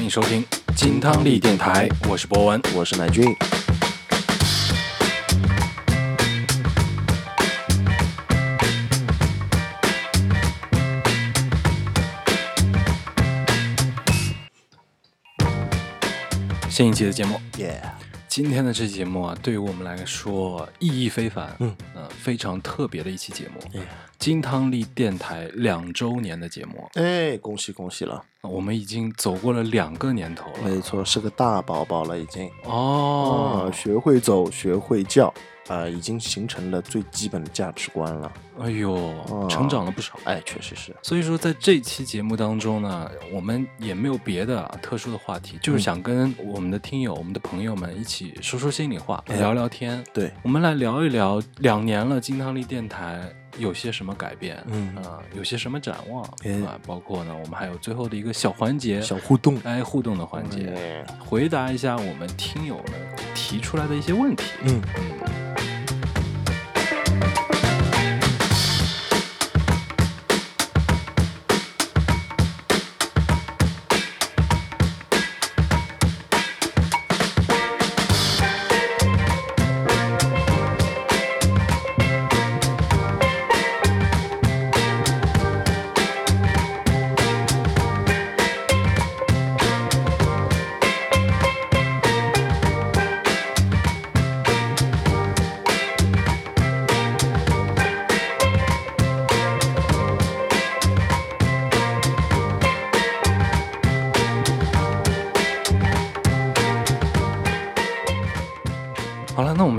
欢迎收听金汤力电台，我是博文。我是乃俊。新一期的节目，耶，今天的这期节目啊，对于我们来说意义非凡，嗯，呃，非常特别的一期节目，耶，金汤力电台两周年的节目，哎，恭喜恭喜了！我们已经走过了两个年头了，没错，是个大宝宝了，已经。哦啊，，学会走，学会叫，啊，已经形成了最基本的价值观了。哎呦，成长了不少。哎，确实是。所以说，在这期节目当中呢，我们也没有别的啊特殊的话题，就是想跟我们的听友、我们的朋友们一起说说心里话，哎聊聊天。对，我们来聊一聊两年了，金汤力电台有些什么改变，嗯。啊、有些什么展望，嗯啊，包括呢，我们还有最后的一个小环节，小互动。哎互动的环节，嗯。回答一下我们听友们提出来的一些问题。嗯，好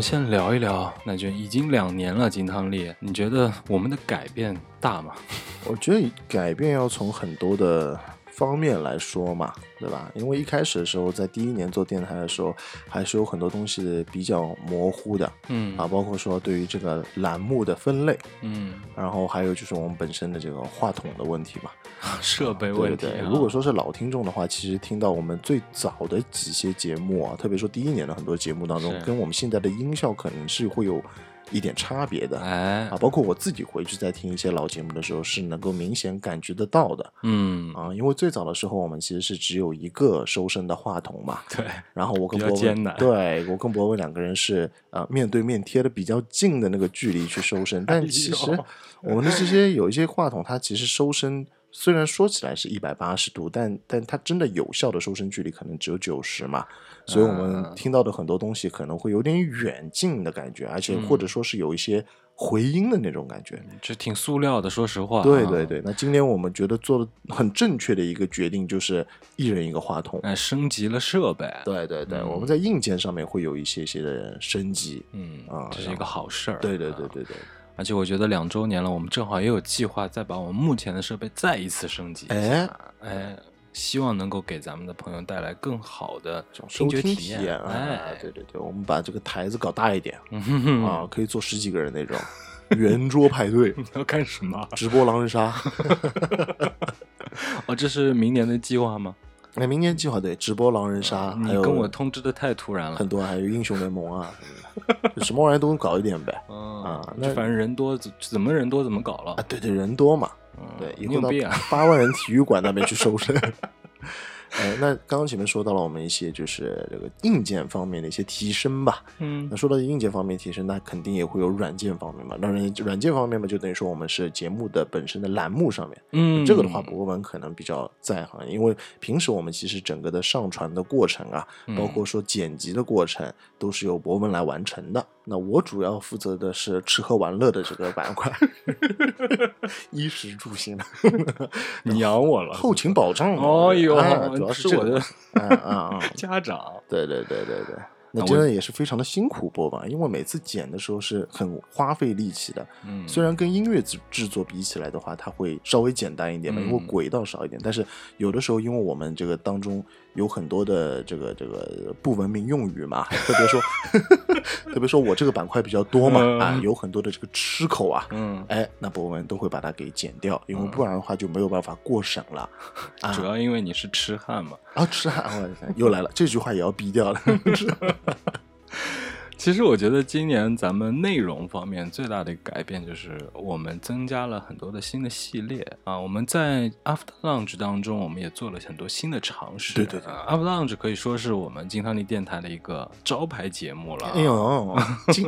先聊一聊，那就已经两年了，金汤力，你觉得我们的改变大吗？我觉得改变要从很多的方面来说嘛，对吧？因为一开始的时候，在第一年做电台的时候，还是有很多东西比较模糊的嗯啊，包括说对于这个栏目的分类，嗯，然后还有就是我们本身的这个话筒的问题嘛。设备对对对，问题啊、如果说是老听众的话，其实听到我们最早的几些节目啊，特别说第一年的很多节目当中，跟我们现在的音效可能是会有一点差别的。哎。啊，，包括我自己回去在听一些老节目的时候，是能够明显感觉得到的。嗯，啊。因为最早的时候，我们其实是只有一个收声的话筒嘛，对，然后我跟博文，对我跟博文两个人是呃面对面贴的比较近的那个距离去收声，但其实我们的这些有一些话筒，它其实收声虽然说起来是一百八十度，但但它真的有效的收声距离可能只有九十嘛，所以我们嗯听到的很多东西可能会有点远近的感觉，而且或嗯者说是有一些回音的那种感觉。这挺塑料的，说实话、对对，对，那今年我们觉得做的很正确的一个决定就是一人一个话筒。哎，升级了设备，对对对，嗯我们在硬件上面会有一些些的升级。嗯啊这是一个好事儿，对对对啊对对，而且我觉得两周年了，我们正好也有计划再把我们目前的设备再一次升级一下，哎哎，希望能够给咱们的朋友带来更好的这种收听觉体验，哎，，对对对，我们把这个台子搞大一点嗯哼哼啊，可以坐十几个人那种，圆桌派对，你要干什么？直播狼人杀。哦，这是明年的计划吗？哎，明年计划对直播狼人杀，你还有跟我通知的太突然了很。多，还有英雄联盟啊，什么玩意儿都搞一点呗。嗯啊那反正人多，怎怎么人多怎么搞了啊，。对对，人多嘛，嗯对，以后到！八万人体育馆那边去收声。哎，那刚刚前面说到了我们一些就是这个硬件方面的一些提升吧。嗯那说到硬件方面提升，那肯定也会有软件方面嘛。当然，软件方面嘛，就等于说我们是节目的本身的栏目上面。嗯，这个的话，博文可能比较在行，因为平时我们其实整个的上传的过程啊，嗯包括说剪辑的过程，都是由博文来完成的。那我主要负责的是吃喝玩乐的这个板块，衣食住行的 你养我了，后勤保障嘛。哦呦哎主要是我的啊啊啊！家长。对对对对对。那真的也是非常的辛苦播吧，因为每次剪的时候是很花费力气的。嗯，虽然跟音乐制制作比起来的话，它会稍微简单一点嘛，因为嗯轨道少一点。但是有的时候，因为我们这个当中有很多的这个这个不文明用语嘛，特别说，特别说我这个板块比较多嘛，嗯啊，有很多的这个吃口啊，嗯，哎，那博文都会把它给剪掉，因为不然的话就没有办法过审了。啊 主要因为你是痴汉嘛。啊，痴汉，我又来了，这句话也要逼掉了。其实我觉得今年咱们内容方面最大的改变就是我们增加了很多的新的系列啊。我们在 After Lunch 当中，我们也做了很多新的尝试。对对对啊，After Lunch 可以说是我们金汤力电台的一个招牌节目了啊。哎呦，今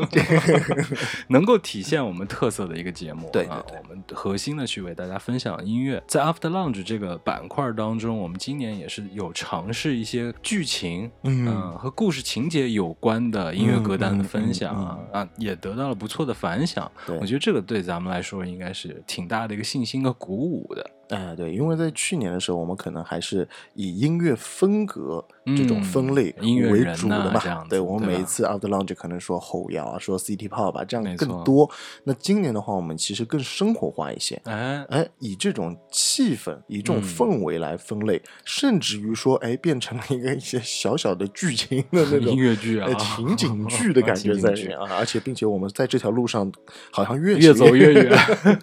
能够体现我们特色的一个节目。对对啊，我们核心的去为大家分享音乐。在 After Lunch 这个板块当中，我们今年也是有尝试一些剧情，嗯呃和故事情节有关的音乐歌单的分享啊、嗯啊，也得到了不错的反响。我觉得这个对咱们来说应该是挺大的一个信心和鼓舞的。哎，对，因为在去年的时候，我们可能还是以音乐风格这种分类为主的嘛。这样子对，我们每一次 After Lunch 可能说后摇啊，说 City Pop 啊，这样更多。那今年的话，我们其实更生活化一些。哎，哎，以这种气氛、以这种嗯氛围来分类，甚至于说，哎，变成了一个一些小小的剧情的那种 音乐剧啊哎情景剧的感 觉在里面啊！而且，并且我们在这条路上好像越越走走越远。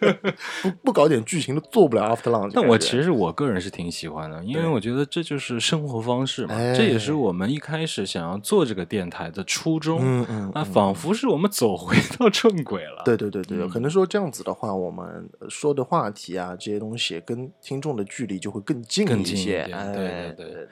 不不搞点剧情都做不了 After 觉。但我其实我个人是挺喜欢的，因为我觉得这就是生活方式嘛，哎这也是我们一开始想要做这个电台的初衷。嗯嗯，那嗯仿佛是我们走回到正轨了。对对对对，嗯可能说这样子的话，我们呃说的话题啊，这些东西跟听众的距离就会更近更近一些。点哎，对对对对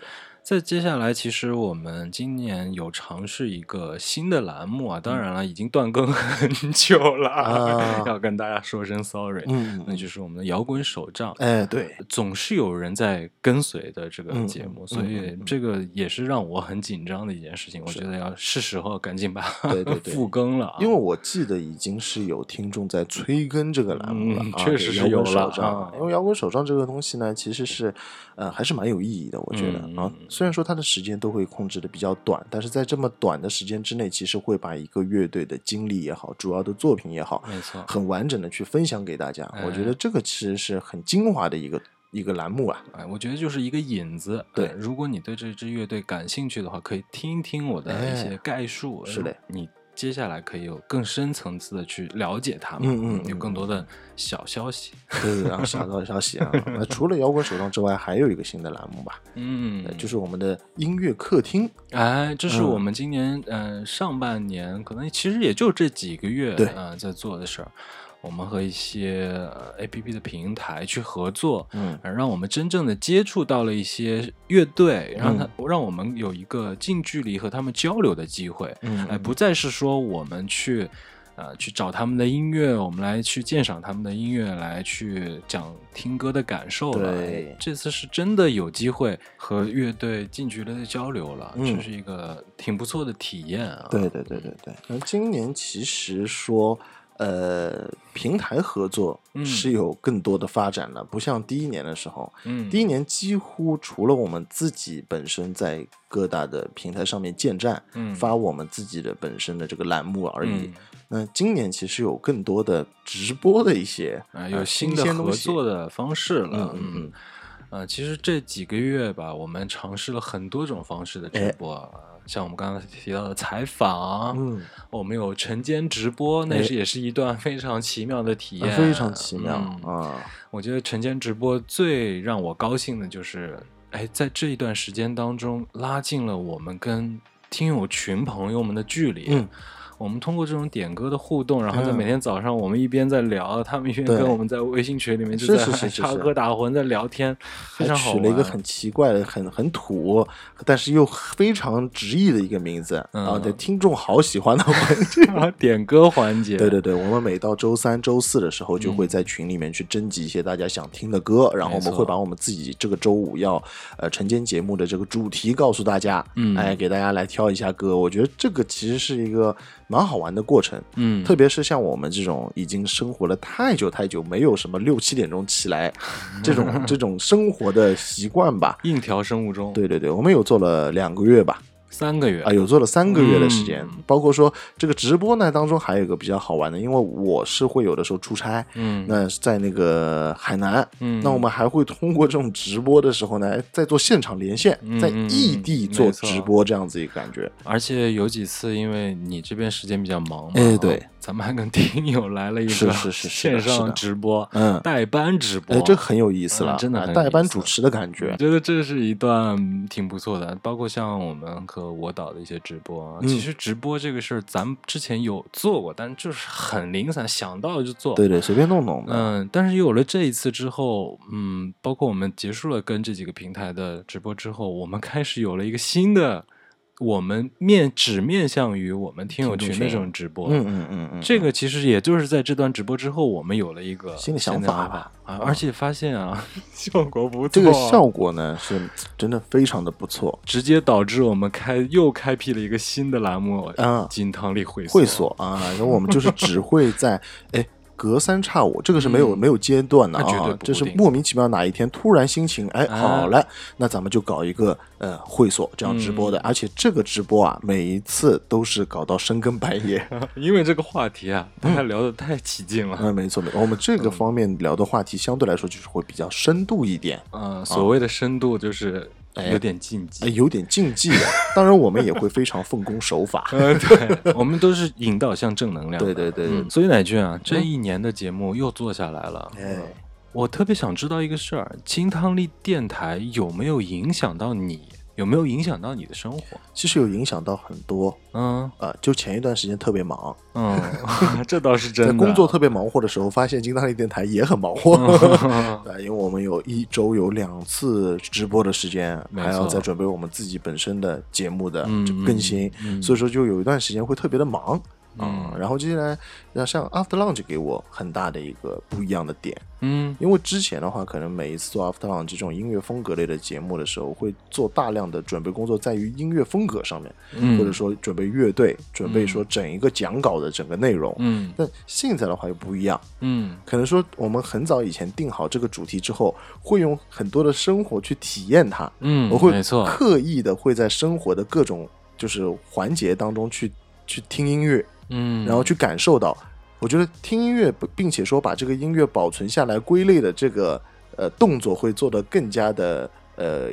在接下来，其实我们今年有尝试一个新的栏目啊，当然了，已经断更 很久了，啊 要跟大家说声 sorry。嗯，那就是我们的摇滚手账。哎，对，总是有人在跟随的这个嗯节目，嗯所以这个也是让我很紧张的一件事情。我觉得要是时候赶紧把对对对复更了啊，因为我记得已经是有听众在催更这个栏目了，确实是有了因为摇滚手账这个东西呢，其实是呃还是蛮有意义的，我觉得、啊。虽然说他的时间都会控制的比较短，但是在这么短的时间之内，其实会把一个乐队的经历也好，主要的作品也好，没错。很完整的去分享给大家。我觉哎得这个其实是很精华的一个一个栏目啊。哎，我觉得就是一个引子。对哎如果你对这支乐队感兴趣的话，可以听一听我的一些哎概述。是的哎你接下来可以有更深层次的去了解他们，嗯嗯有嗯更多的小消息。对对，然后小道消息啊。那除了摇滚手账之外，还有一个新的栏目吧，嗯呃，就是我们的音乐客厅。哎，这是嗯我们今年呃上半年，可能其实也就这几个月啊呃在做的事儿。我们和一些呃 A P P 的平台去合作，嗯呃让我们真正的接触到了一些乐队，让他、嗯让我们有一个近距离和他们交流的机会。嗯哎，不再是说我们去。呃，去找他们的音乐，我们来去鉴赏他们的音乐，来去讲听歌的感受了。这次是真的有机会和乐队近距离的交流了，嗯这是一个挺不错的体验啊。对对对对对。那今年其实说，呃，平台合作嗯是有更多的发展了，不像第一年的时候，嗯，第一年几乎除了我们自己本身在各大的平台上面建站，嗯发我们自己的本身的这个栏目而已。嗯那今年其实有更多的直播的一些啊，呃有新的合作的方式了。嗯嗯嗯呃，其实这几个月吧，我们尝试了很多种方式的直哎播，呃像我们刚刚提到的采访，嗯，我们有晨间直播，那哎是也是一段非常奇妙的体验，非常奇妙嗯啊。我觉得晨间直播最让我高兴的就是，哎，在这一段时间当中，拉近了我们跟听友群朋友们的距离。嗯我们通过这种点歌的互动，然后在嗯每天早上，我们一边在聊，他们一边跟我们在微信群里面就是在是是是插是科打诨，在聊天，非还常好。取了一个很奇怪的、很很土，但是又非常直译的一个名字，嗯然后对听众好喜欢的环节。点歌环节。对对对，我们每到周三、周四的时候，就会嗯在群里面去征集一些大家想听的歌，然后我们会把我们自己这个周五要呃晨间节目的这个主题告诉大家，嗯哎，给大家来挑一下歌。我觉得这个其实是一个蛮好玩的过程，嗯，特别是像我们这种已经生活了太久太久，没有什么六七点钟起来 这种这种生活的习惯吧。硬调生物钟，，对对对，我们有做了两个月吧，三个月。啊，有做了三个月的时间，嗯包括说这个直播呢当中还有一个比较好玩的，因为我是会有的时候出差，嗯，那在那个海南，嗯。那我们还会通过这种直播的时候呢，在做现场连线，在嗯在异嗯地做直播这样子一个感觉。而且有几次因为你这边时间比较忙嘛，哎对，咱们还跟听友来了一个是是是是线上直播，嗯，代班直播，哎，这很有意思了，嗯真的代班主持的感觉我。觉得这是一段挺不错的，包括像我们和我导的一些直播其实直播这个事儿，咱们之前有做过，但就是很零散，想到就做。对对，随便弄弄。嗯，但是有了这一次之后，嗯，包括我们结束了跟这几个平台的直播之后，我们开始有了一个新的，我们面只面向于我们听友群的这种直播。嗯嗯嗯嗯，这个其实也就是在这段直播之后，我们有了一个新的想法吧。啊，而且发现啊，效果不错，这个效果呢是真的非常的不错。直接导致我们开又开辟了一个新的栏目啊金汤力会会所啊，然后我们就是只会在哎隔三差五，这个是没有、嗯。没有阶段的啊，这是莫名其妙哪一天突然心情哎啊好了，那咱们就搞一个呃会所这样直播的，嗯。而且这个直播啊每一次都是搞到深更半夜。因为这个话题啊，大家聊的太起劲了。嗯，没错没错，我们这个方面聊的话题相对来说就是会比较深度一点，嗯，所谓的深度就是哎有点禁忌哎。有点禁忌的。当然我们也会非常奉公守法。呃，对，我们都是引导向正能量。对对对所以乃俊啊，这一年的节目又做下来了。哎，我特别想知道一个事儿：金汤力电台有没有影响到你？有没有影响到你的生活？其实有影响到很多。嗯呃，就前一段时间特别忙，嗯，这倒是真的。在工作特别忙活的时候，发现金大力电台也很忙活。嗯 对，因为我们有一周有两次直播的时间，还要错再准备我们自己本身的节目的更新，所以说就有一段时间会特别的忙。嗯。然后接下来，那像 After Lunch 给我很大的一个不一样的点，嗯。因为之前的话，可能每一次做 After Lunch 这种音乐风格类的节目的时候，会做大量的准备工作，在于音乐风格上面，嗯，或者说准备乐队，准备说整一个讲稿的整个内容。嗯。但现在的话又不一样，嗯。可能说我们很早以前定好这个主题之后，会用很多的生活去体验它。嗯，我会没错，刻意的会在生活的各种就是环节当中去去听音乐，嗯，然后去感受到。我觉得听音乐，并且说把这个音乐保存下来、归类的这个呃动作，会做得更加的呃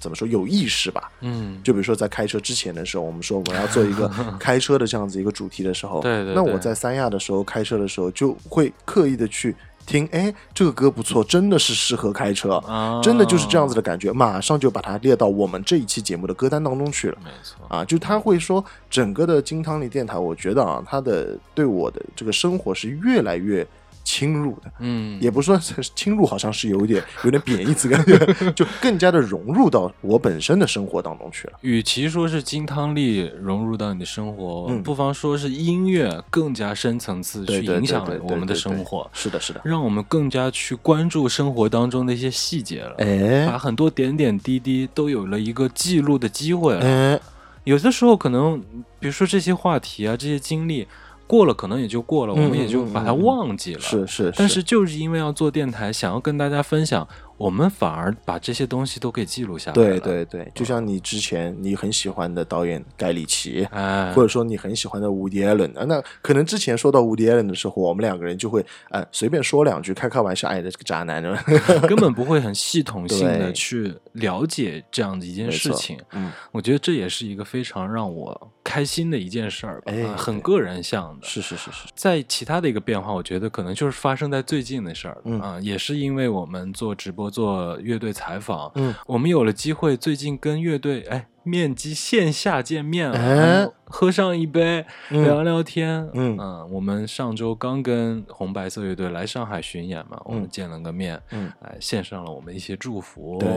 怎么说有意识吧。嗯就比如说在开车之前的时候，我们说我们要做一个开车的这样子一个主题的时候，对对对那我在三亚的时候开车的时候，就会刻意的去听，哎，这个歌不错，真的是适合开车，啊，真的就是这样子的感觉，马上就把它列到我们这一期节目的歌单当中去了。没错，啊，就他会说整个的金汤力电台，我觉得啊，他的对我的这个生活是越来越侵入的，嗯，也不说是侵入，好像是有一点 有点贬义词感觉，就更加的融入到我本身的生活当中去了。与其说是金汤力融入到你的生活，嗯不妨说是音乐更加深层次去影响对对我们的生活，是的，是的，让我们更加去关注生活当中的一些细节了。把哎很多点点滴滴都有了一个记录的机会了。哎，有的时候可能，比如说这些话题啊，这些经历过了，可能也就过了，嗯我们也就把它忘记了。是是，但是就是因为要做电台，想要跟大家分享，我们反而把这些东西都给记录下来了。对，对对，就像你之前你很喜欢的导演盖里奇，哎，或者说你很喜欢的伍迪·艾伦啊，那可能之前说到伍迪·艾伦的时候，我们两个人就会呃随便说两句，开开玩笑，哎，这个渣男，根本不会很系统性的去了解这样的一件事情。嗯，我觉得这也是一个非常让我开心的一件事儿吧，哎啊很个人向的。是是是是，在其他的一个变化，我觉得可能就是发生在最近的事儿嗯啊，也是因为我们做直播、做乐队采访，嗯，我们有了机会，最近跟乐队哎面基线下见面了，哎。嗯喝上一杯，嗯。聊聊天，嗯。我们上周刚跟红白色乐队来上海巡演嘛，我们嗯见了个面，嗯。哎，献上了我们一些祝福，对，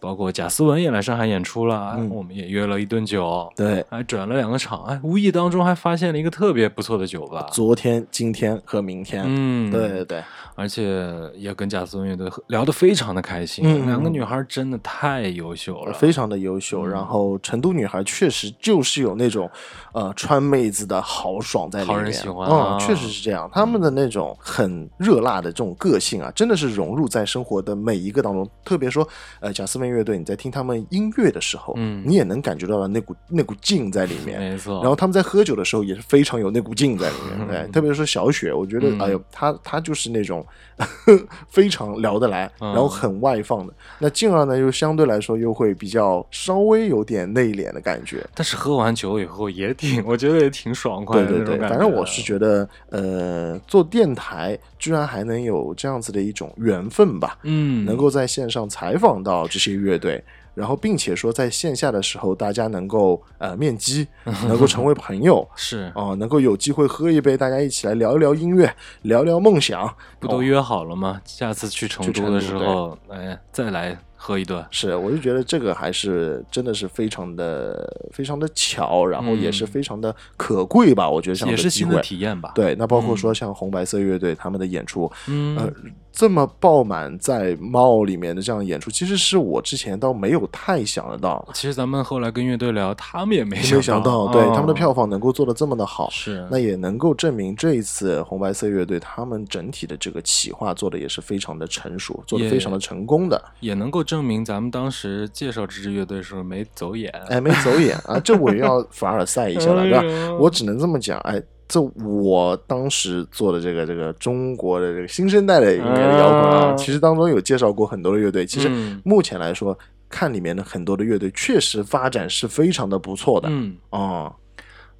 包括贾斯文也来上海演出了，我们也约了一顿酒，对，还转了两个场，哎，无意当中还发现了一个特别不错的酒吧，昨天、今天和明天，嗯，对对对，而且也跟贾斯文乐队聊得非常的开心，嗯嗯两个嗯女孩真的太优秀了，非常的优秀。嗯然后成都女孩确实就是有那种呃川妹子的豪爽在里面，嗯，确实是这样。他们的那种很热辣的这种个性啊，真的是融入在生活的每一个当中。特别说，呃，贾斯曼乐队，你在听他们音乐的时候，嗯你也能感觉到了那股那股劲在里面。没错，然后他们在喝酒的时候也是非常有那股劲在里面，对，特别是小雪，我觉得，嗯哎呦，她她就是那种 非常聊得来，嗯然后很外放的。那静儿呢，又相对来说又会比较稍微有点内敛的感觉。但是喝完酒以后也挺，我觉得也挺爽快的。对对对，反正我是觉得，呃，做电台居然还能有这样子的一种缘分吧，嗯，能够在线上采访到这些乐队。然后，并且说在线下的时候，大家能够呃面基，能够成为朋友，是哦，能够有机会喝一杯，大家一起来聊一聊音乐，聊聊梦想，不都约好了吗？下次去成都的时候，哎，再来。喝一顿是，我就觉得这个还是真的是非常的非常的巧，然后也是非常的可贵吧。我觉得像也是新的体验吧。对，那包括说像红白色乐队他们的演出，呃，这么爆满在猫里面的这样演出，其实是我之前倒没有太想得到。其实咱们后来跟乐队聊，他们也没想到，对他们的票房能够做得这么的好，是那也能够证明这一次红白色乐队他们整体的这个企划做的也是非常的成熟，做的非常的成功的，也能够证。证明咱们当时介绍这支乐队的时候没走眼，哎，没走眼啊！这我又要凡尔赛一下了，对吧？我只能这么讲，哎，这我当时做的这个这个中国的这个新生代的音乐的摇滚啊，其实当中有介绍过很多的乐队。其实目前来说，看里面的很多的乐队，确实发展是非常的不错的。嗯，哦，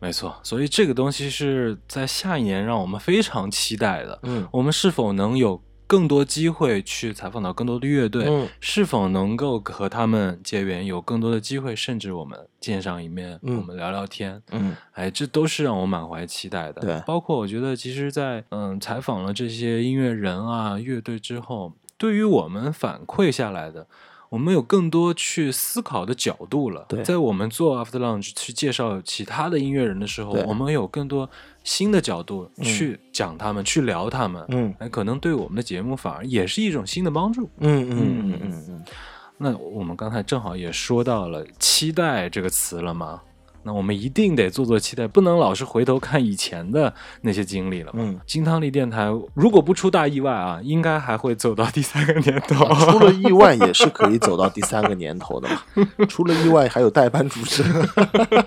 没错。所以这个东西是在下一年让我们非常期待的。嗯，我们是否能有？更多机会去采访到更多的乐队，是否能够和他们结缘，有更多的机会，甚至我们见上一面，我们聊聊天，嗯，哎，这都是让我满怀期待的。对，包括我觉得，其实，在嗯采访了这些音乐人啊、乐队之后，对于我们反馈下来的。我们有更多去思考的角度了。在我们做 After Lunch 去介绍其他的音乐人的时候，我们有更多新的角度去讲他们，去聊他们。嗯，哎，可能对我们的节目反而也是一种新的帮助。嗯嗯嗯嗯嗯。那我们刚才正好也说到了“期待”这个词了吗？那我们一定得做做期待，不能老是回头看以前的那些经历了。嗯，金汤力电台如果不出大意外啊，应该还会走到第三个年头。出了意外也是可以走到第三个年头的嘛。出了意外还有代班主持，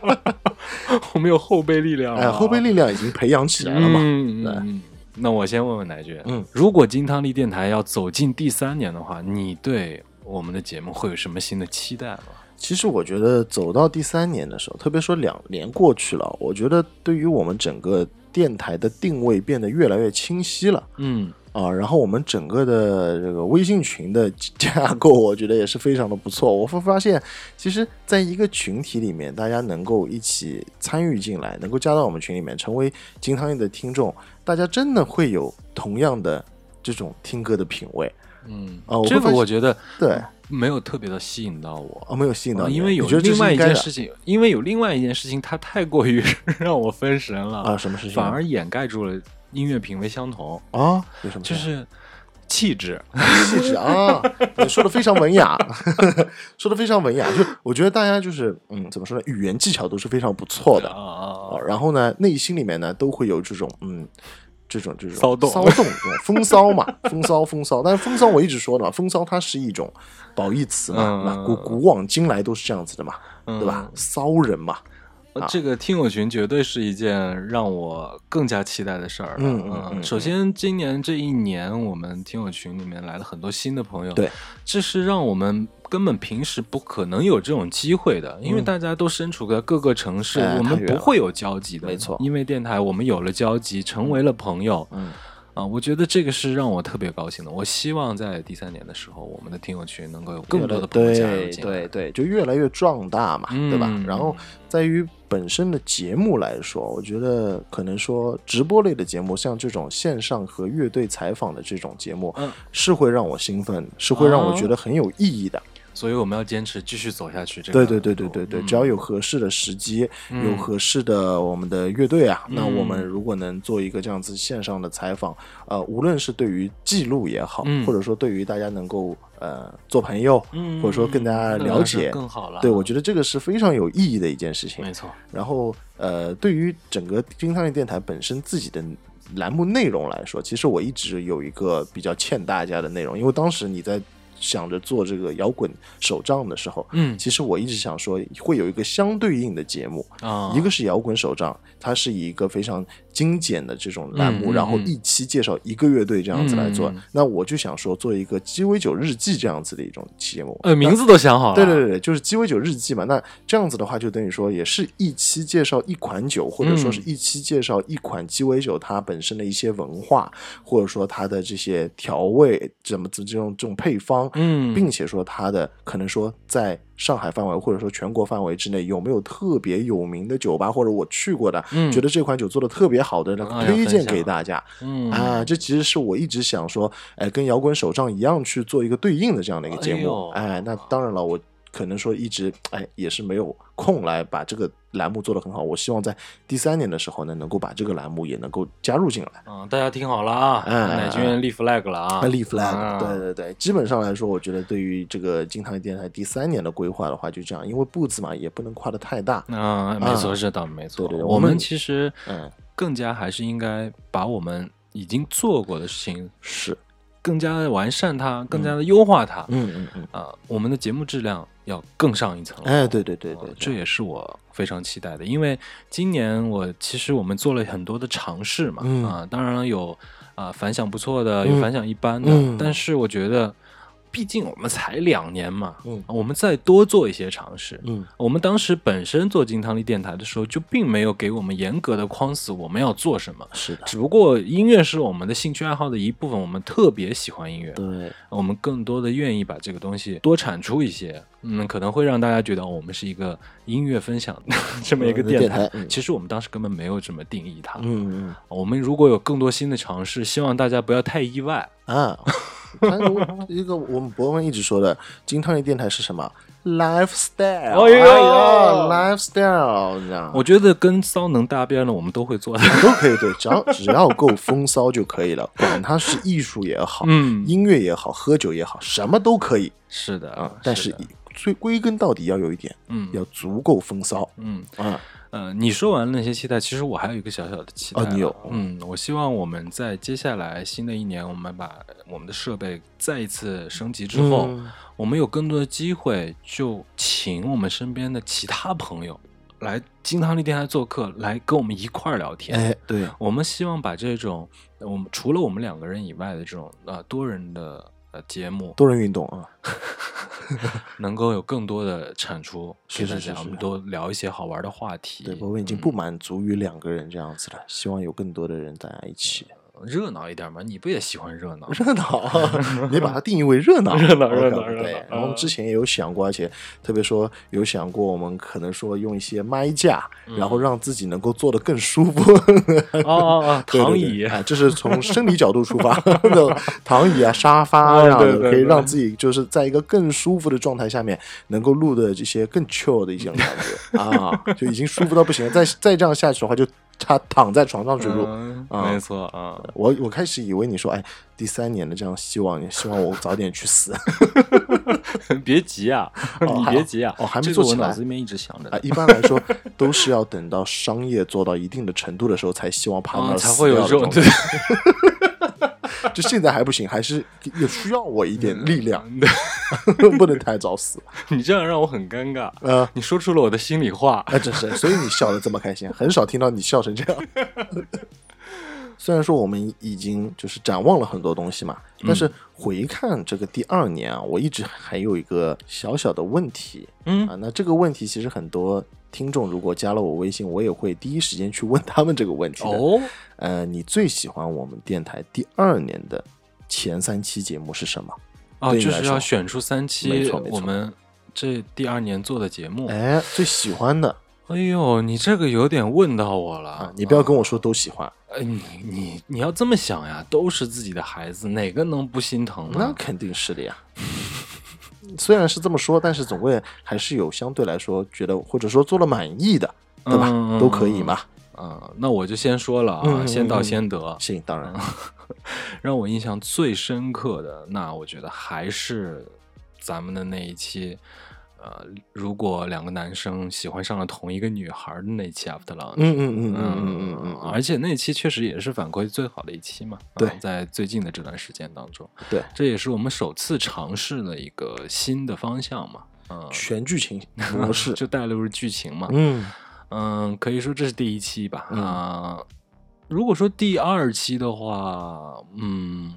我们有后备力量。哎，后备力量已经培养起来了嘛。嗯，那我先问问奶爵，嗯，如果金汤力电台要走进第三年的话，你对我们的节目会有什么新的期待吗？其实我觉得走到第三年的时候，特别说两年过去了，我觉得对于我们整个电台的定位变得越来越清晰了。嗯啊，然后我们整个的这个微信群的架构，我觉得也是非常的不错。我会发现，其实在一个群体里面，大家能够一起参与进来，能够加到我们群里面，成为金汤力的听众，大家真的会有同样的这种听歌的品味。嗯啊，这个我觉得对。没有特别的吸引到我哦，没有吸引到，因为有另外一件事情，因为有另外一件事情，它太过于 让我分神了啊！什么事情？反而掩盖住了音乐品味相同啊？有什么？就是气质，气质啊！你说的非常文雅，说的非常文雅。就我觉得大家就是嗯，怎么说呢？语言技巧都是非常不错的啊啊！然后呢，内心里面呢都会有这种嗯。这种这种骚动，骚动，风骚嘛，风骚风骚。但是风骚我一直说的嘛，风骚它是一种褒义词嘛，古古往今来都是这样子的嘛，对吧？骚人嘛。这个听友群绝对是一件让我更加期待的事儿。嗯嗯。首先，今年这一年，我们听友群里面来了很多新的朋友。对，这是让我们根本平时不可能有这种机会的，因为大家都身处在各个城市，我们不会有交集的。没错，因为电台，我们有了交集，成为了朋友。嗯。啊，我觉得这个是让我特别高兴的。我希望在第三年的时候，我们的听友群能够有更多的朋友加入进来，对对，就越来越壮大嘛，对吧？然后在于本身的节目来说，我觉得可能说直播类的节目，像这种线上和乐队采访的这种节目，嗯，是会让我兴奋，是会让我觉得很有意义的。所以我们要坚持继续走下去。这对对对对对对，只要有合适的时机，有合适的我们的乐队啊，那我们如果能做一个这样子线上的采访，呃，无论是对于记录也好，或者说对于大家能够呃做朋友，或者说更加了解更好了。对，我觉得这个是非常有意义的一件事情。没错。然后呃，对于整个金汤力电台本身自己的栏目内容来说，其实我一直有一个比较欠大家的内容，因为当时你在。想着做这个摇滚手账的时候，嗯，其实我一直想说会有一个相对应的节目啊，一个是摇滚手账，它是以一个非常精简的这种栏目，然后一期介绍一个乐队这样子来做。那我就想说，做一个鸡尾酒日记这样子的一种节目。呃，名字都想好了。对对对，就是鸡尾酒日记嘛。那这样子的话，就等于说也是一期介绍一款酒，或者说是一期介绍一款鸡尾酒它本身的一些文化，或者说它的这些调味怎么这种这种配方，嗯，并且说它的可能说在。上海范围或者说全国范围之内有没有特别有名的酒吧，或者我去过的，觉得这款酒做的特别好的，推荐给大家。啊，这其实是我一直想说，哎，跟摇滚手账一样去做一个对应的这样的一个节目。哎，那当然了，我。可能说一直哎也是没有空来把这个栏目做得很好，我希望在第三年的时候呢，能够把这个栏目也能够加入进来。嗯，大家听好了啊，奶君立 flag 了啊，立 flag。对对对，基本上来说，我觉得对于这个金汤力电台第三年的规划的话，就这样，因为步子嘛也不能跨得太大。啊，没错，这倒没错。对对，我们其实嗯，更加还是应该把我们已经做过的事情是。更加的完善它，更加的优化它。嗯嗯嗯啊，我们的节目质量要更上一层。哎，对对对对，这也是我非常期待的。因为今年我其实我们做了很多的尝试嘛，啊，当然了有啊反响不错的，有反响一般的，但是我觉得。毕竟我们才两年嘛，嗯，我们再多做一些尝试，嗯，我们当时本身做金汤力电台的时候，就并没有给我们严格的框死我们要做什么，是的，只不过音乐是我们的兴趣爱好的一部分，我们特别喜欢音乐，对，我们更多的愿意把这个东西多产出一些，嗯，可能会让大家觉得我们是一个音乐分享 这么一个电台，其实我们当时根本没有这么定义它，嗯嗯，我们如果有更多新的尝试，希望大家不要太意外。啊。一个我们博文一直说的金汤力电台是什么？lifestyle，哎呀，lifestyle，这样。我觉得跟骚能搭边的，我们都会做的，都可以。对，只要只要够风骚就可以了。管它是艺术也好，嗯，音乐也好，喝酒也好，什么都可以。是的啊，但是最归根到底要有一点，嗯，要足够风骚，嗯啊。呃，你说完了那些期待，其实我还有一个小小的期待。哦，你有？嗯，我希望我们在接下来新的一年，我们把我们的设备再一次升级之后，我们有更多的机会，就请我们身边的其他朋友来金汤力电台做客，来跟我们一块儿聊天。哎，对，我们希望把这种我们除了我们两个人以外的这种呃多人的。呃，节目多人运动啊，能够有更多的产出，是是是，我们多聊一些好玩的话题。对，我们已经不满足于两个人这样子了，希望有更多的人大家一起。热闹一点嘛，你不也喜欢热闹？热闹，你把它定义为热闹，热闹，热闹，热闹。然后我们之前也有想过，而且特别说有想过，我们可能说用一些麦架，然后让自己能够坐得更舒服。哦哦 哦，躺椅啊，这是从生理角度出发，躺椅啊，沙发这样的，可以让自己就是在一个更舒服的状态下面，能够录的这些更 chill 的一些感觉啊，就已经舒服到不行了。再再这样下去的话，就。他躺在床上去录，没错啊。我我开始以为你说，哎，第三年的这样希望，希望我早点去死。别急啊，你别急啊，哦，还没做起来。脑子里面一直想着啊。一般来说，都是要等到商业做到一定的程度的时候，才希望爬那才会有这种。就现在还不行，还是也需要我一点力量，不能太早死。你这样让我很尴尬。呃，你说出了我的心里话。哎，真是，所以你笑的这么开心，很少听到你笑成这样。虽然说我们已经就是展望了很多东西嘛，但是回看这个第二年啊，我一直还有一个小小的问题。嗯啊，那这个问题其实很多听众如果加了我微信，我也会第一时间去问他们这个问题哦。呃，你最喜欢我们电台第二年的前三期节目是什么？哦，就是要选出三期我们这第二年做的节目。哎，最喜欢的。哎呦，你这个有点问到我了。你不要跟我说都喜欢。哎，你你你要这么想呀，都是自己的孩子，哪个能不心疼呢？那肯定是的呀。虽然是这么说，但是总归还是有相对来说觉得或者说做了满意的，对吧？都可以嘛。嗯，那我就先说了啊，先到先得。行，当然。让我印象最深刻的，那我觉得还是咱们的那一期。呃，如果两个男生喜欢上了同一个女孩的那期 After Lunch，嗯嗯嗯嗯嗯嗯嗯，而且那期确实也是反馈最好的一期嘛。对，在最近的这段时间当中，对，这也是我们首次尝试了一个新的方向嘛。嗯，全剧情 模式就带入剧情嘛。嗯嗯，可以说这是第一期吧。啊，如果说第二期的话，嗯，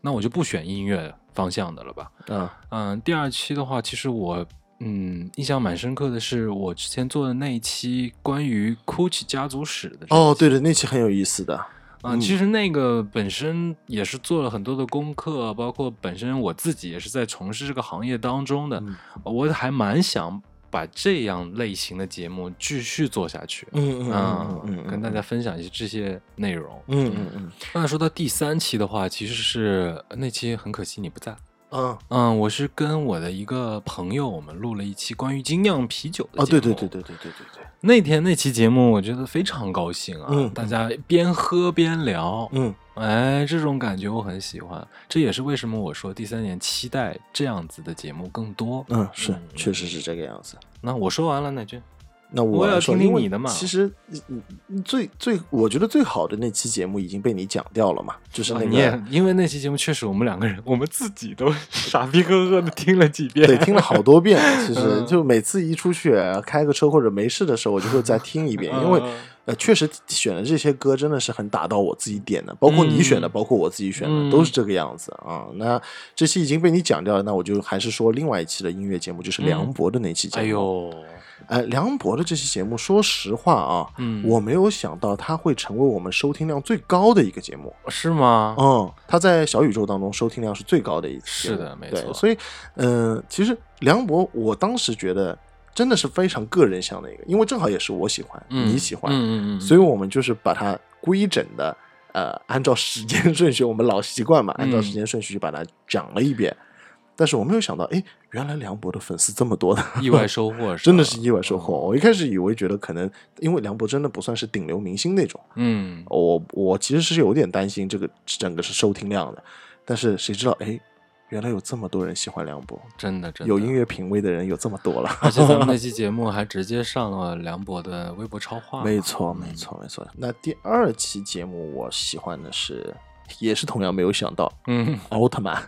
那我就不选音乐方向的了吧。嗯嗯，第二期的话，其实我嗯印象蛮深刻的是我之前做的那一期关于 GUCCI 家族史的。哦，对的，那期很有意思的。啊，其实那个本身也是做了很多的功课，包括本身我自己也是在从事这个行业当中的，我还蛮想把这样类型的节目继续做下去，嗯嗯嗯，跟大家分享一些这些内容，嗯嗯嗯。那说到第三期的话，其实是那期很可惜你不在。嗯嗯，我是跟我的一个朋友，我们录了一期关于精酿啤酒的节目。哦，对对对对对对对对。那天那期节目，我觉得非常高兴啊！嗯，大家边喝边聊，嗯，哎，这种感觉我很喜欢。这也是为什么我说第三年期待这样子的节目更多。嗯，是，确实是这个样子。那我说完了，乃俊。那我要听听你的嘛。其实，最最我觉得最好的那期节目已经被你讲掉了嘛，就是那个，因为那期节目确实我们两个人，我们自己都 傻逼呵呵的听了几遍，对，听了好多遍。其实就每次一出去开个车或者没事的时候，我就会再听一遍，因为呃，确实选的这些歌真的是很打到我自己点的，包括你选的，包括我自己选的，都是这个样子啊。那这期已经被你讲掉了，那我就还是说另外一期的音乐节目，就是梁博的那期节目。哎呦。哎，梁博的这期节目，说实话啊，嗯，我没有想到他会成为我们收听量最高的一个节目，是吗？嗯，他在小宇宙当中收听量是最高的一期，是的，没错。所以，嗯，其实梁博，我当时觉得真的是非常个人向的一个，因为正好也是我喜欢，你喜欢，嗯嗯嗯，所以我们就是把它规整的，呃，按照时间 顺序，我们老习惯嘛，按照时间顺序把它讲了一遍。但是我没有想到，哎，原来梁博的粉丝这么多的，意外收获，真的是意外收获。我一开始以为觉得可能，因为梁博真的不算是顶流明星那种，嗯，我我其实是有点担心这个整个是收听量的。但是谁知道，哎，原来有这么多人喜欢梁博，真的，真的有音乐品味的人有这么多了。而且咱们那期节目还直接上了梁博的微博超话。没错，没错，没错。那第二期节目我喜欢的是。也是同样没有想到，嗯，奥特曼，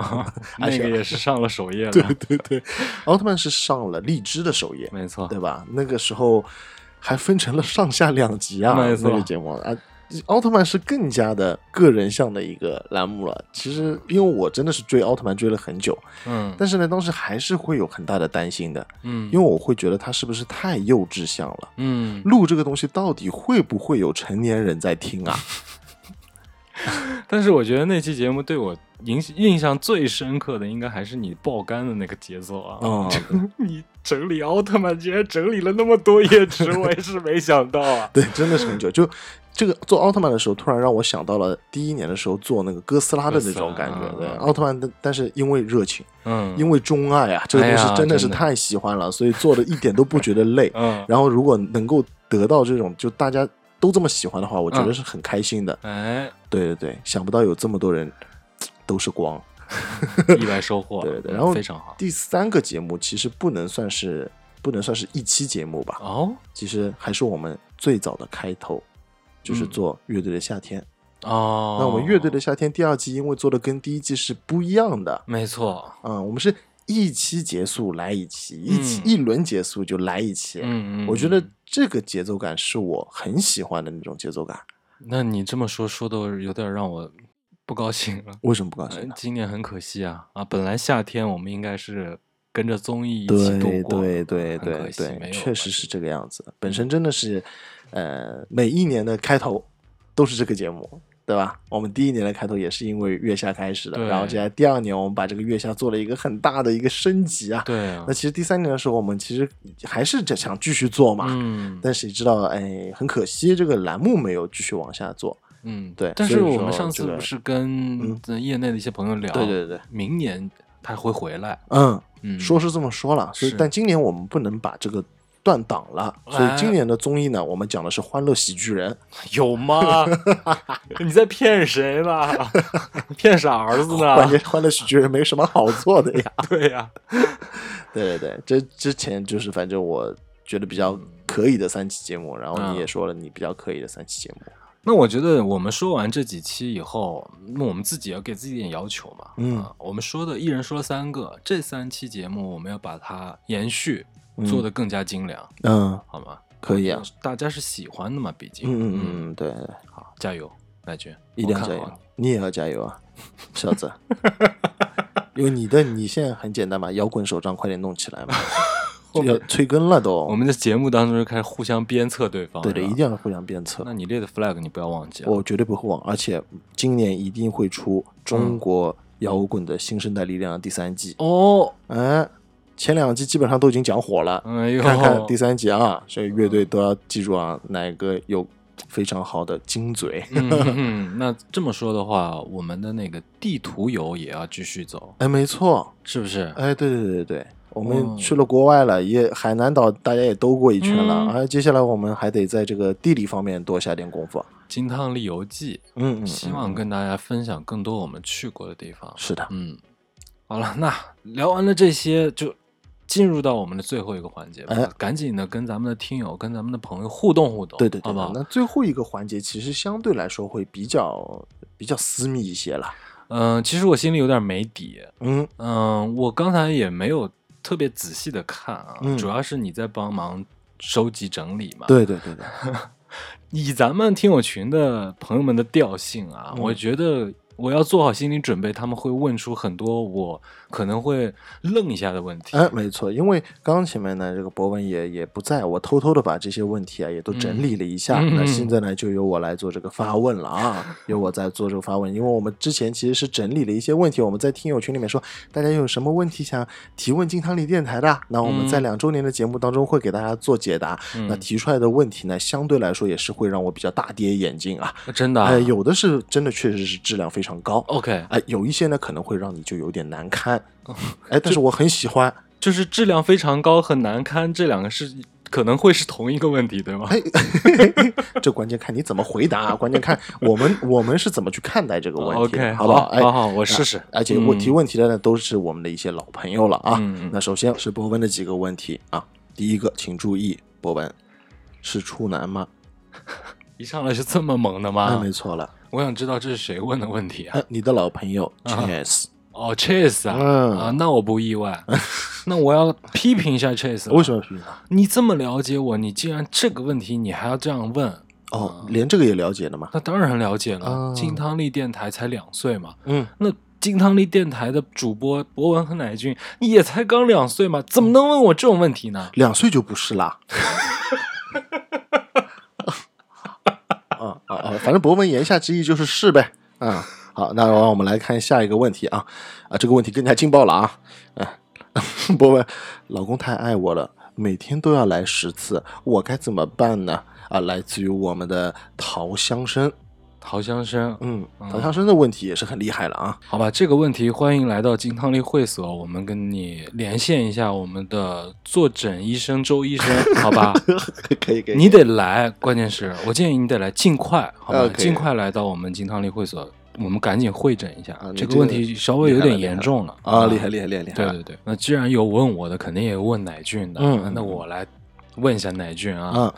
那个也是上了首页了，对 对对，奥特曼是上了荔枝的首页，没错，对吧？那个时候还分成了上下两集啊，那个节目啊，奥特曼是更加的个人向的一个栏目了。其实，因为我真的是追奥特曼追了很久，嗯，但是呢，当时还是会有很大的担心的，嗯，因为我会觉得他是不是太幼稚向了，嗯，录这个东西到底会不会有成年人在听啊？但是我觉得那期节目对我印印象最深刻的，应该还是你爆肝的那个节奏啊！哦，你整理奥特曼居然整理了那么多页纸，我也是没想到啊！对，真的是很久。就这个做奥特曼的时候，突然让我想到了第一年的时候做那个哥斯拉的那种感觉。对，奥特曼的，但是因为热情，嗯，因为钟爱啊，这个东西真的是太喜欢了，所以做的一点都不觉得累。嗯，然后如果能够得到这种，就大家。都这么喜欢的话，我觉得是很开心的。哎，对对对，想不到有这么多人 都是光，意外收获。对对，然后非常好。第三个节目其实不能算是不能算是一期节目吧？哦，其实还是我们最早的开头，就是做乐队的夏天。哦，那我们乐队的夏天第二季，因为做的跟第一季是不一样的。没错，嗯，我们是。一期结束来一期，一期一轮结束就来一期。嗯嗯，我觉得这个节奏感是我很喜欢的那种节奏感。那你这么说，说的有点让我不高兴了。为什么不高兴？今年很可惜啊啊！本来夏天我们应该是跟着综艺一起度过，对对对对对，确实是这个样子。本身真的是，呃，每一年的开头都是这个节目。对吧？我们第一年的开头也是因为月下开始的，然后接下来第二年我们把这个月下做了一个很大的一个升级啊。对。那其实第三年的时候，我们其实还是想继续做嘛。嗯。但谁知道，哎，很可惜，这个栏目没有继续往下做。嗯，对。但是我们上次不是跟业内的一些朋友聊，对对对，明年他会回来。嗯嗯，说是这么说了，所以但今年我们不能把这个。断档了，所以今年的综艺呢，我们讲的是《欢乐喜剧人》，有吗？你在骗谁呢？骗傻儿子呢？关键《欢乐喜剧人》没什么好做的呀。对呀，对对对，这之前就是反正我觉得比较可以的三期节目，然后你也说了你比较可以的三期节目。那我觉得我们说完这几期以后，那我们自己要给自己点要求嘛。嗯，我们说的一人说了三个，这三期节目我们要把它延续。做的更加精良，嗯，好吗？可以啊，大家是喜欢的嘛，毕竟。嗯嗯嗯，对，好，加油，乃军，一定要加油，你也要加油啊，小子。因为你的你现在很简单嘛，摇滚手账快点弄起来嘛，要催更了都。我们的节目当中就开始互相鞭策对方。对的，一定要互相鞭策。那你列的 flag 你不要忘记。我绝对不会忘，而且今年一定会出中国摇滚的新生代力量第三季。哦，嗯，前两季基本上都已经讲火了，看看第三集啊，所以乐队都要记住啊，哪个有。非常好的金嘴，那这么说的话，我们的那个地图游也要继续走。哎，没错，是不是？哎，对对对对对，我们去了国外了，也海南岛大家也兜过一圈了，而接下来我们还得在这个地理方面多下点功夫。金汤力游记，嗯嗯，希望跟大家分享更多我们去过的地方。是的，嗯，好了，那聊完了这些就。进入到我们的最后一个环节，哎，赶紧的跟咱们的听友、跟咱们的朋友互动互动，对对对，好不好？那最后一个环节其实相对来说会比较比较私密一些了。嗯，其实我心里有点没底。嗯嗯，我刚才也没有特别仔细的看啊，主要是你在帮忙收集整理嘛。对对对对，以咱们听友群的朋友们的调性啊，我觉得。我要做好心理准备，他们会问出很多我可能会愣一下的问题。哎，没错，因为刚前面呢，这个博文也也不在，我偷偷的把这些问题啊也都整理了一下。那现在呢，就由我来做这个发问了啊，由我在做这个发问。因为我们之前其实是整理了一些问题，我们在听友群里面说，大家有什么问题想提问金汤力电台的，那我们在两周年的节目当中会给大家做解答。那提出来的问题呢，相对来说也是会让我比较大跌眼镜啊，真的，哎，有的是真的确实是质量非常。非常高，OK，哎，有一些呢可能会让你就有点难堪，哎，但是我很喜欢，就是质量非常高和难堪这两个是可能会是同一个问题，对吗？哎，这关键看你怎么回答，关键看我们我们是怎么去看待这个问题，OK，，好不好？好好，我试试。而且我提问题的呢都是我们的一些老朋友了啊。那首先是博文的几个问题啊，第一个，请注意，博文是处男吗？一上来是这么猛的吗？那没错了。我想知道这是谁问的问题啊？你的老朋友 Chase 哦，Chase 啊，啊，那我不意外。那我要批评一下 Chase，为什么要批评他？你这么了解我，你竟然这个问题你还要这样问？哦，连这个也了解了吗？那当然了解了。金汤力电台才两岁嘛，嗯，那金汤力电台的主播博文和乃俊也才刚两岁嘛，怎么能问我这种问题呢？两岁就不是啦。啊，反正博文言下之意就是是呗。啊，好，那让我们来看下一个问题啊啊，这个问题更加劲爆了啊！啊，博文，老公太爱我了，每天都要来十次，我该怎么办呢？啊，来自于我们的陶香生。陶香生，嗯，陶香生的问题也是很厉害了啊。好吧，这个问题欢迎来到金汤力会所，我们跟你连线一下我们的坐诊医生周医生，好吧？可以，可以，你得来，关键是我建议你得来，尽快，好吧？尽快来到我们金汤力会所，我们赶紧会诊一下这个问题，稍微有点严重了啊！厉害，厉害，厉害，厉害！对对对，那既然有问我的，肯定也有问乃俊的，嗯，那我来问一下乃俊啊。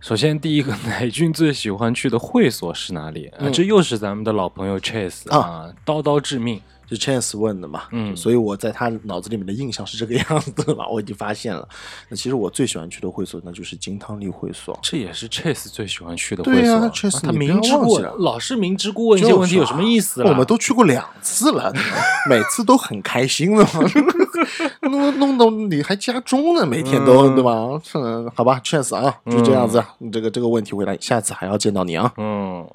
首先，第一个，乃俊最喜欢去的会所是哪里？啊，这又是咱们的老朋友 Chase 啊，刀刀致命。是 Chance 问的嘛？嗯，所以我在他脑子里面的印象是这个样子嘛，我已经发现了。那其实我最喜欢去的会所，那就是金汤力会所。这也是 Chase 最喜欢去的会所。chase，他明知故老是明知故问一些问题有什么意思？我们都去过两次了，每次都很开心的嘛。弄弄到你还加钟呢，每天都对吧？嗯，好吧，Chance 啊，就这样子。这个这个问题回答，下次还要见到你啊。嗯。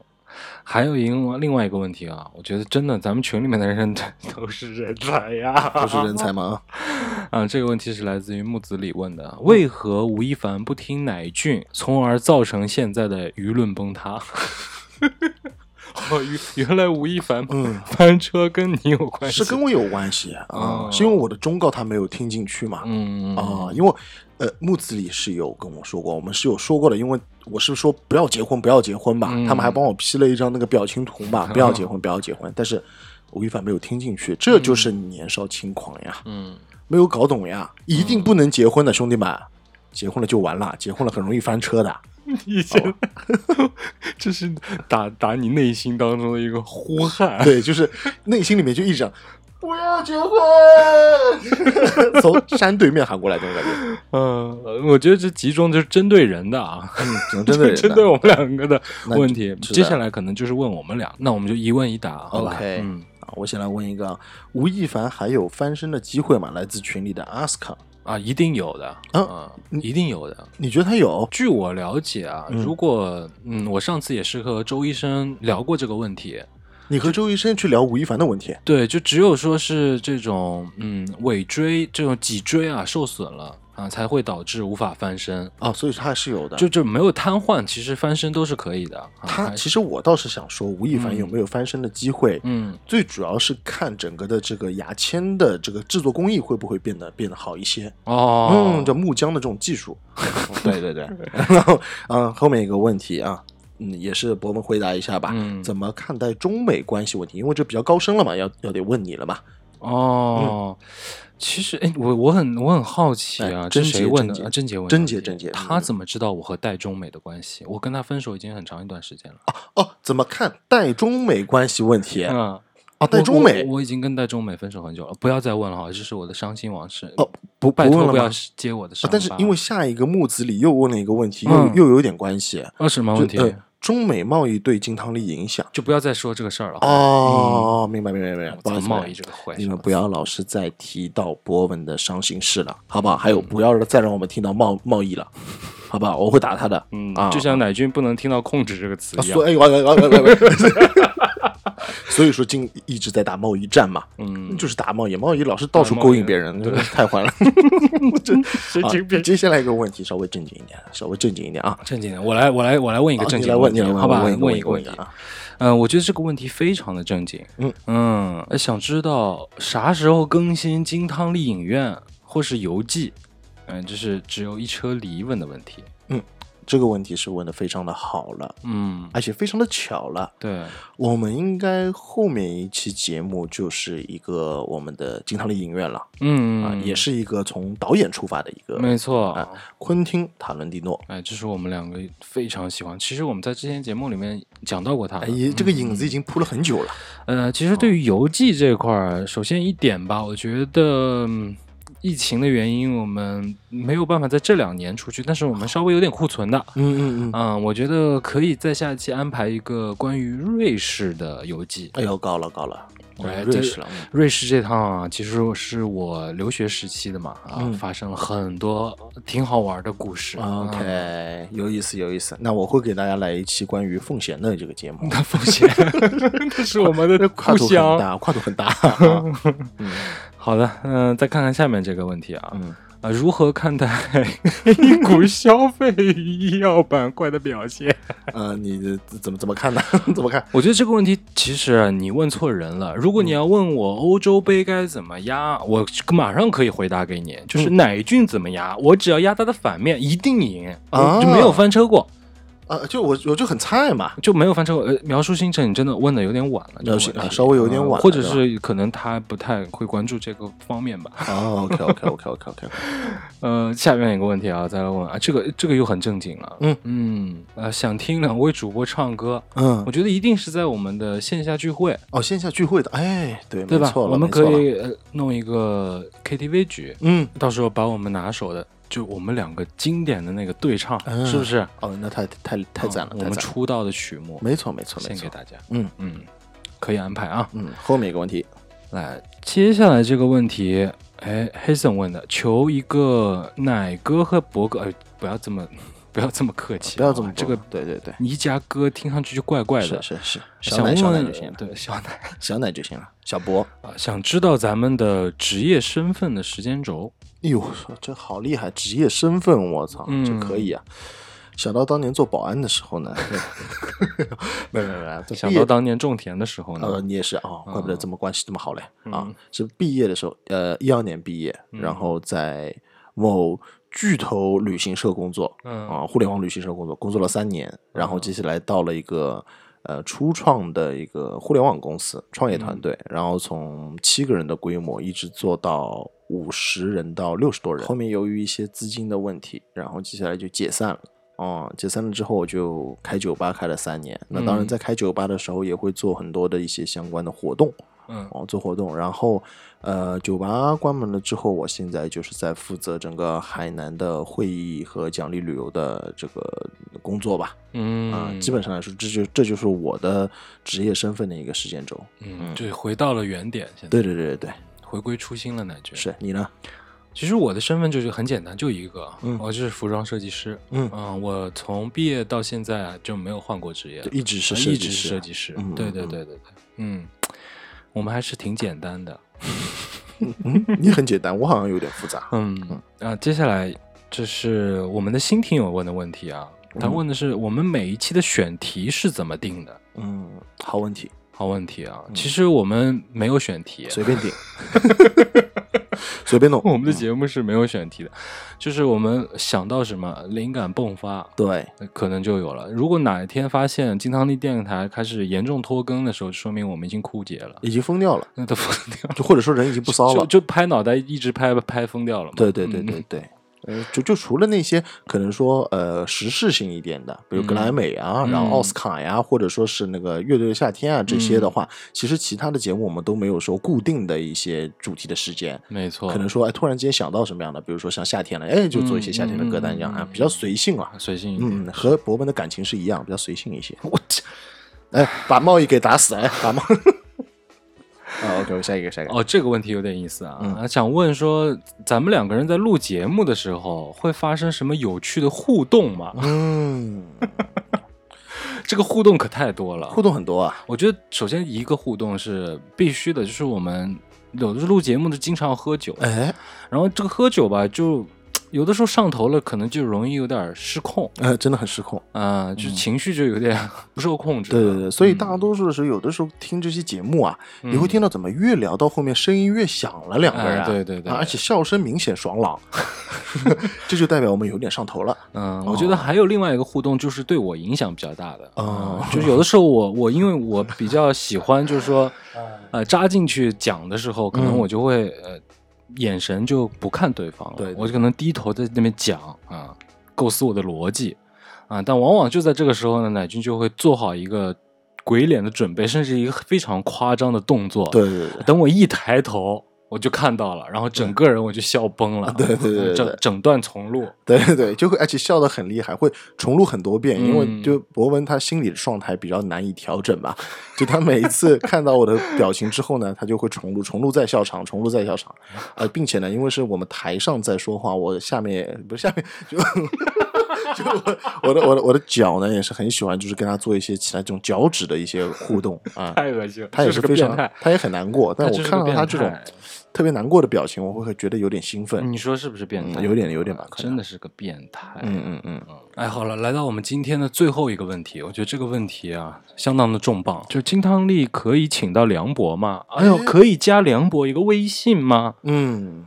还有一个另外一个问题啊，我觉得真的咱们群里面的人 都是人才呀，都是人才吗？啊，这个问题是来自于木子李问的，为何吴亦凡不听乃俊，从而造成现在的舆论崩塌？哦，原原来吴亦凡嗯翻车跟你有关系，是跟我有关系啊，是因为我的忠告他没有听进去嘛？嗯啊，因为。呃，木子李是有跟我说过，我们是有说过的，因为我是说不要结婚，不要结婚吧，他们还帮我 P 了一张那个表情图嘛，不要结婚，不要结婚。但是吴亦凡没有听进去，这就是年少轻狂呀，嗯，没有搞懂呀，一定不能结婚的兄弟们，结婚了就完了，结婚了很容易翻车的。以前 这是打打你内心当中的一个呼喊，对，就是内心里面就一直。不要结婚，从山对面喊过来，这种感觉。嗯，我觉得这集中就是针对人的啊，只能针对 针对我们两个的问题。接下来可能就是问我们俩，那我们就一问一答，好吧？嗯，我先来问一个：吴亦凡还有翻身的机会吗？来自群里的阿斯卡。啊，一定有的，嗯，一定有的。你觉得他有？据我了解啊，如果嗯，我上次也是和周医生聊过这个问题。你和周医生去聊吴亦凡的问题？对，就只有说是这种嗯尾椎这种脊椎啊受损了。啊，才会导致无法翻身啊，所以他是有的，就就没有瘫痪，其实翻身都是可以的。他其实我倒是想说，吴亦凡有没有翻身的机会？嗯，最主要是看整个的这个牙签的这个制作工艺会不会变得变得好一些哦。嗯，这木浆的这种技术，对 对对。然后嗯，后面一个问题啊，嗯，也是博文回答一下吧。嗯，怎么看待中美关系问题？因为这比较高深了嘛，要要得问你了嘛。哦。其实，哎，我我很我很好奇啊，这谁问的？贞洁问。贞洁贞洁，他怎么知道我和戴中美的关系？我跟他分手已经很长一段时间了。哦哦，怎么看戴中美关系问题？嗯，啊，戴中美，我已经跟戴中美分手很久了，不要再问了哈，这是我的伤心往事。哦，不，拜托不要接我的伤。但是因为下一个木子里又问了一个问题，又又有点关系。啊，什么问题？中美贸易对金汤力影响，就不要再说这个事儿了。哦，明白明白明白。不贸易这个坏，你们不要老是再提到博文的伤心事了，好不好？还有，不要再让我们听到贸贸易了，好不好？我会打他的。嗯，就像乃君不能听到控制这个词一样。所以 说，今一直在打贸易战嘛，嗯，就是打贸易，贸易老是到处勾引别人，太坏了。神经病。接下来一个问题，稍微正经一点，稍微正经一点啊，正经点。我来，我来，我来问一个正经问题，好吧？问一个问题啊。嗯，我觉得这个问题非常的正经。嗯嗯，想知道啥时候更新金汤力影院或是游记？嗯，这是只有一车梨问的问题。嗯。这个问题是问的非常的好了，嗯，而且非常的巧了。对，我们应该后面一期节目就是一个我们的金汤力影院了，嗯啊，也是一个从导演出发的一个，没错啊，昆汀塔伦蒂诺，哎，这是我们两个非常喜欢。其实我们在之前节目里面讲到过他，哎，这个影子已经铺了很久了。呃，其实对于游记这块儿，首先一点吧，我觉得。疫情的原因，我们没有办法在这两年出去，但是我们稍微有点库存的。嗯嗯嗯，嗯，我觉得可以在下期安排一个关于瑞士的游记。哎呦，高了高了，瑞士了。瑞士这趟啊，其实是我留学时期的嘛，啊，发生了很多挺好玩的故事。OK，有意思有意思。那我会给大家来一期关于奉贤的这个节目。那奉贤，那是我们的故乡跨度很大，跨度很大。好的，嗯，再看看下面这个问题啊，嗯啊，如何看待 一股消费医药板块的表现？啊，你怎么怎么看呢？怎么看？我觉得这个问题其实你问错人了。如果你要问我欧洲杯该怎么压，我马上可以回答给你，就是奶俊怎么压，我只要压它的反面，一定赢，啊就没有翻车过。啊，就我我就很菜嘛，就没有翻车。呃，描述星辰，你真的问的有点晚了，描述稍微有点晚，或者是可能他不太会关注这个方面吧。哦，OK OK OK OK OK。呃，下面一个问题啊，再来问啊，这个这个又很正经了。嗯嗯，呃，想听两位主播唱歌，嗯，我觉得一定是在我们的线下聚会。哦，线下聚会的，哎，对，对吧？我们可以弄一个 KTV 局，嗯，到时候把我们拿手的。就我们两个经典的那个对唱，是不是？哦，那太太太赞了！我们出道的曲目，没错没错，献给大家。嗯。嗯，可以安排啊。嗯，后面一个问题，来，接下来这个问题，哎，黑森问的，求一个奶哥和博哥，哎，不要这么，不要这么客气，不要这么这个，对对对，一家哥听上去就怪怪的，是是，小奶小奶就行了，对，小奶。小奶就行了，小博啊，想知道咱们的职业身份的时间轴。哎呦，这好厉害！职业身份，我操，这可以啊！想到当年做保安的时候呢，没没没，想到当年种田的时候呢，呃，你也是啊，怪不得这么关系这么好嘞啊！是毕业的时候，呃，一二年毕业，然后在某巨头旅行社工作，啊，互联网旅行社工作，工作了三年，然后接下来到了一个呃初创的一个互联网公司创业团队，然后从七个人的规模一直做到。五十人到六十多人，后面由于一些资金的问题，然后接下来就解散了。哦，解散了之后我就开酒吧开了三年。那当然，在开酒吧的时候也会做很多的一些相关的活动嗯，哦，做活动。然后，呃，酒吧关门了之后，我现在就是在负责整个海南的会议和奖励旅游的这个工作吧。嗯，啊，基本上来说，这就这就是我的职业身份的一个时间轴。嗯，对回到了原点。现在，对对对对对，回归初心了，乃君。是你呢？其实我的身份就是很简单，就一个，我就是服装设计师。嗯嗯，我从毕业到现在就没有换过职业，一直是一直是设计师。对对对对对，嗯，我们还是挺简单的。你很简单，我好像有点复杂。嗯啊，接下来这是我们的新听友问的问题啊，他问的是我们每一期的选题是怎么定的？嗯，好问题，好问题啊。其实我们没有选题，随便定。随便弄，我们的节目是没有选题的，就是我们想到什么灵感迸发，对，可能就有了。如果哪一天发现金汤力电台开始严重拖更的时候，说明我们已经枯竭了，已经疯掉了，那都疯掉了，就或者说人已经不骚了，就拍脑袋一直拍拍疯掉了嘛。对对对对对。呃，就就除了那些可能说呃时事性一点的，比如格莱美啊，然后奥斯卡呀，或者说是那个乐队的夏天啊这些的话，其实其他的节目我们都没有说固定的一些主题的时间。没错，可能说哎，突然间想到什么样的，比如说像夏天了，哎，就做一些夏天的歌单这样啊，比较随性啊，随性。嗯，和博文的感情是一样，比较随性一些。我操，哎，把贸易给打死，哎，把贸。啊，OK，下一个，下一个。哦，这个问题有点意思啊，嗯想问说，咱们两个人在录节目的时候会发生什么有趣的互动吗？嗯，这个互动可太多了，互动很多啊。我觉得首先一个互动是必须的，就是我们有的时候录节目的经常喝酒，哎，然后这个喝酒吧就。有的时候上头了，可能就容易有点失控，呃，真的很失控，啊，就情绪就有点不受控制。对对对，所以大多数的时候，有的时候听这些节目啊，你会听到怎么越聊到后面声音越响了，两个人，对对对，而且笑声明显爽朗，这就代表我们有点上头了。嗯，我觉得还有另外一个互动，就是对我影响比较大的，嗯，就是有的时候我我因为我比较喜欢，就是说，呃，扎进去讲的时候，可能我就会呃。眼神就不看对方了，我就可能低头在那边讲啊，构思我的逻辑啊，但往往就在这个时候呢，乃君就会做好一个鬼脸的准备，甚至一个非常夸张的动作。对对对，等我一抬头。我就看到了，然后整个人我就笑崩了，对对对，整整段重录，对对对，就会而且笑得很厉害，会重录很多遍，因为就博文他心理的状态比较难以调整嘛，就他每一次看到我的表情之后呢，他就会重录，重录再笑场，重录再笑场，呃，并且呢，因为是我们台上在说话，我下面不是下面就 就我的我的我的脚呢也是很喜欢，就是跟他做一些其他这种脚趾的一些互动啊，太恶心了，他也是非常，他也很难过，但我看到他这种。特别难过的表情，我会觉得有点兴奋。你说是不是变态？有点，有点吧，真的是个变态。嗯嗯嗯嗯。哎，好了，来到我们今天的最后一个问题，我觉得这个问题啊，相当的重磅。就金汤力可以请到梁博吗？哎呦，可以加梁博一个微信吗？嗯，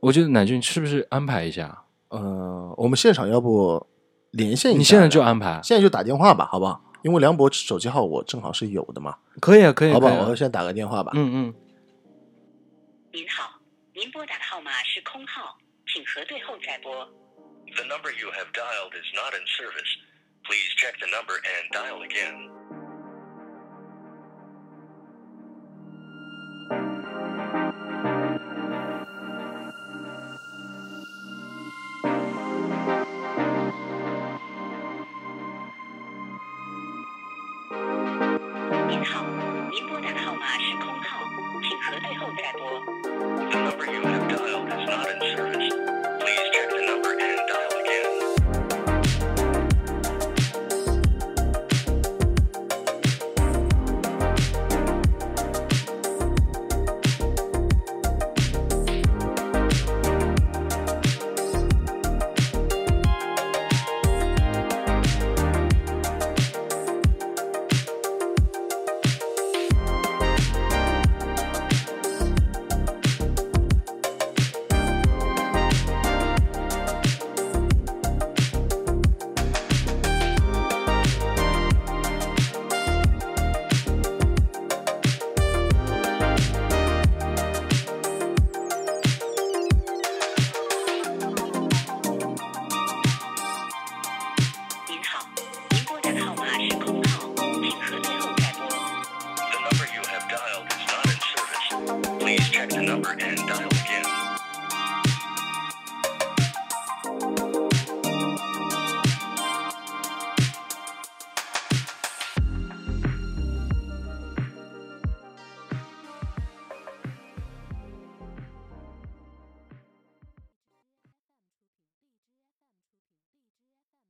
我觉得乃俊是不是安排一下？呃，我们现场要不连线一下？你现在就安排，现在就打电话吧，好不好？因为梁博手机号我正好是有的嘛。可以啊，可以，好吧，我先打个电话吧。嗯嗯。您好您拨打的号码是空号请核对后再拨 the number you have dialed is not in service please check the number and dial again 您好您拨打的号码是空号请核对后再拨